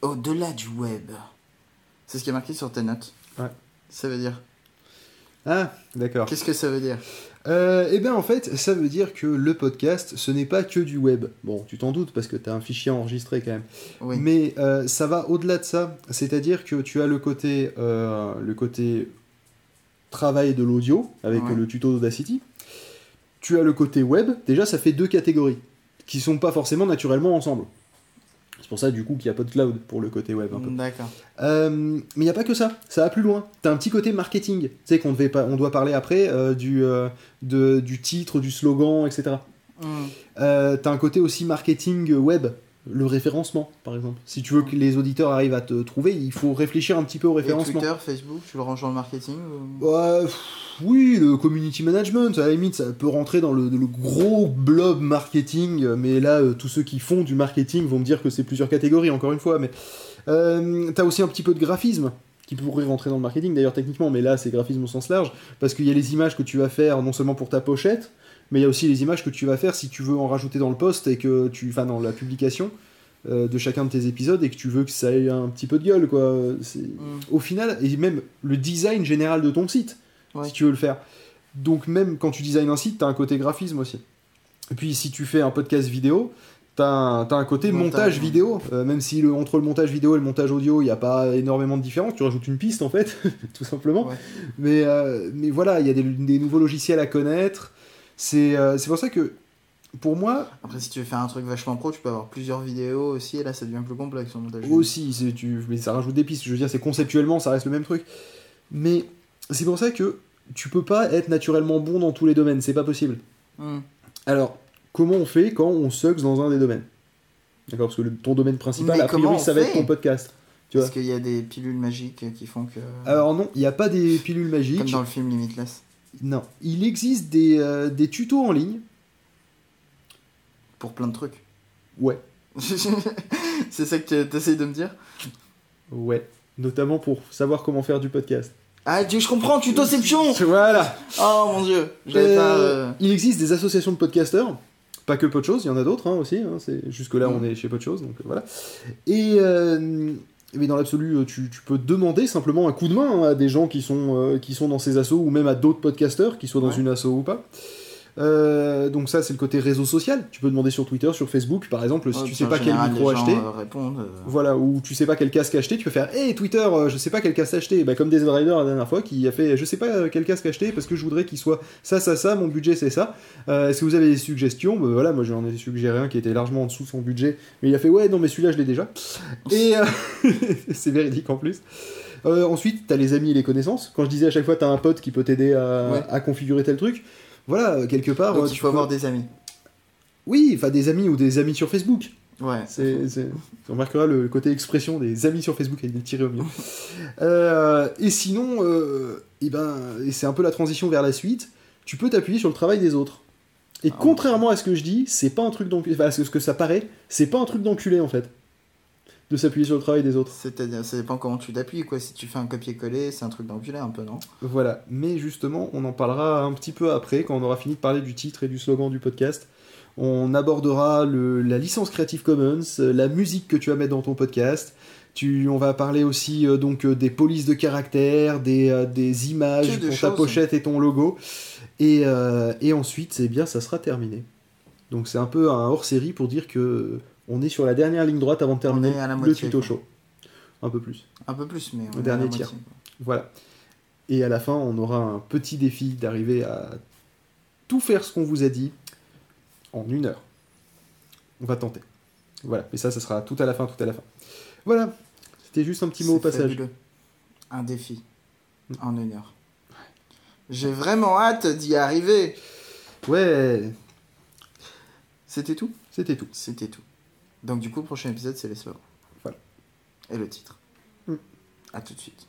Au-delà du web. C'est ce qui est marqué sur tes notes. Ouais. Ça veut dire. Ah, d'accord. Qu'est-ce que ça veut dire? Euh, eh bien, en fait, ça veut dire que le podcast, ce n'est pas que du web. Bon, tu t'en doutes parce que tu as un fichier enregistré quand même. Oui. Mais euh, ça va au-delà de ça. C'est-à-dire que tu as le côté, euh, le côté travail de l'audio avec Ouais. le tuto d'Audacity. Tu as le côté web. Déjà, ça fait deux catégories qui sont pas forcément naturellement ensemble. C'est pour ça, du coup, qu'il n'y a pas de cloud pour le côté web. Un peu. D'accord. Euh, mais il n'y a pas que ça, ça va plus loin. T'as un petit côté marketing, tu sais qu'on devait pas, on doit parler après euh, du, euh, de- du titre, du slogan, etc. Hmm. Euh, T'as un côté aussi marketing web, le référencement par exemple. Si tu veux que les auditeurs arrivent à te trouver, il faut réfléchir un petit peu au Et référencement. Twitter, Facebook, tu le ranges dans le marketing ou... Ouais, pff, oui, le community management, à la limite, ça peut rentrer dans le, le gros blob marketing, mais là, euh, tous ceux qui font du marketing vont me dire que c'est plusieurs catégories, encore une fois. Mais euh, t'as aussi un petit peu de graphisme qui pourrait rentrer dans le marketing, d'ailleurs, techniquement, mais là, c'est graphisme au sens large, parce qu'il y a les images que tu vas faire non seulement pour ta pochette, mais il y a aussi les images que tu vas faire si tu veux en rajouter dans le post et que tu. Enfin, dans la publication euh, de chacun de tes épisodes et que tu veux que ça ait un petit peu de gueule, quoi. Hmm. au final, et même le design général de ton site, Ouais. si tu veux le faire. Donc même quand tu designes un site, tu as un côté graphisme aussi. Et puis si tu fais un podcast vidéo, tu as, un côté montage, vidéo, Euh, même si le, entre le montage vidéo et le montage audio, il n'y a pas énormément de différence, tu rajoutes une piste en fait, tout simplement. Ouais. Mais, euh, mais voilà, il y a des, des nouveaux logiciels à connaître. C'est euh, pour ça que, pour moi, Après, si tu veux faire un truc vachement pro, tu peux avoir plusieurs vidéos aussi, et là, ça devient plus complexe en montage. Aussi, tu, mais ça rajoute des pistes. Je veux dire, c'est conceptuellement, ça reste le même truc. Mais c'est pour ça que tu peux pas être naturellement bon dans tous les domaines. C'est pas possible. Hmm. Alors, comment on fait quand on sucks dans un des domaines? D'accord Parce que le- ton domaine principal, Mais a priori, ça va être ton podcast. Tu Parce qu'il y a des pilules magiques qui font que. Alors non, il n'y a pas des pilules magiques. Comme dans le film Limitless. Non. Il existe des, euh, des tutos en ligne. Pour plein de trucs. Ouais. c'est ça que tu essayes de me dire? Ouais. Notamment pour savoir comment faire du podcast. Ah, je comprends, tutoception Voilà Oh mon dieu Euh, pas. euh, Il existe des associations de podcasteurs, pas que Podchose, il y en a d'autres hein, aussi. hein, c'est jusque là Mm. on est chez Podchose, donc voilà. Et euh, mais dans l'absolu, euh, tu, tu peux demander simplement un coup de main hein, à des gens qui sont euh, qui sont dans ces assos ou même à d'autres podcasteurs qui soient dans Ouais. une asso ou pas. Euh, donc ça c'est le côté réseau social. Tu peux demander sur Twitter, sur Facebook par exemple, si ouais, tu sais pas quel micro acheter. euh, répondent. euh, Voilà, ou tu sais pas quel casque acheter, tu peux faire Hey Twitter, je sais pas quel casque acheter. Bah, comme Desert Rider la dernière fois qui a fait Je sais pas quel casque acheter parce que je voudrais qu'il soit ça, ça, ça, mon budget c'est ça. Euh, Est-ce que vous avez des suggestions? Bah, Voilà, moi j'en ai suggéré un qui était largement en dessous de son budget, mais il a fait Ouais, non, mais celui-là je l'ai déjà. Et c'est véridique en plus. Ensuite, t'as les amis et les connaissances. Quand je disais à chaque fois, t'as un pote qui peut t'aider à, Ouais. à configurer tel truc. Voilà, euh, quelque part. Donc euh, il tu faut peux- avoir des amis. Oui, enfin des amis ou des amis sur Facebook. Ouais. C'est, c'est- Tu remarqueras le côté expression des amis sur Facebook avec des tirés au milieu. Euh, et sinon, euh, eh ben, et c'est un peu la transition vers la suite, tu peux t'appuyer sur le travail des autres. Et Ah. contrairement à ce que je dis, c'est pas un truc d'enculé. Enfin, à ce que ça paraît, c'est pas un truc d'enculé en fait. De s'appuyer sur le travail des autres. C'est-à-dire, ça dépend comment tu t'appuies, quoi. Si tu fais un copier-coller, c'est un truc d'enculé un peu, non? Voilà. Mais justement, on en parlera un petit peu après, quand on aura fini de parler du titre et du slogan du podcast. On abordera le- la licence Creative Commons, euh, la musique que tu vas mettre dans ton podcast. Tu, on va parler aussi euh, donc euh, des polices de caractère, des, euh, des images pour ta pochette et ton logo. Et, et ensuite, eh bien, ça sera terminé. Donc c'est un peu un hors-série pour dire que on est sur la dernière ligne droite avant de terminer est à la le tuto show. Un peu plus. Un peu plus, mais. on est dernier quoi. Voilà. Et à la fin, on aura un petit défi d'arriver à tout faire ce qu'on vous a dit en une heure. On va tenter. Voilà. Mais ça, ça sera tout à la fin, tout à la fin. Voilà. C'était juste un petit mot au passage. fabuleux. Un défi. En une heure. J'ai vraiment hâte d'y arriver. Ouais. C'était tout? C'était tout. C'était tout. Donc du coup, le prochain épisode, c'est les slogans. Voilà. Et le titre. Mm. À tout de suite.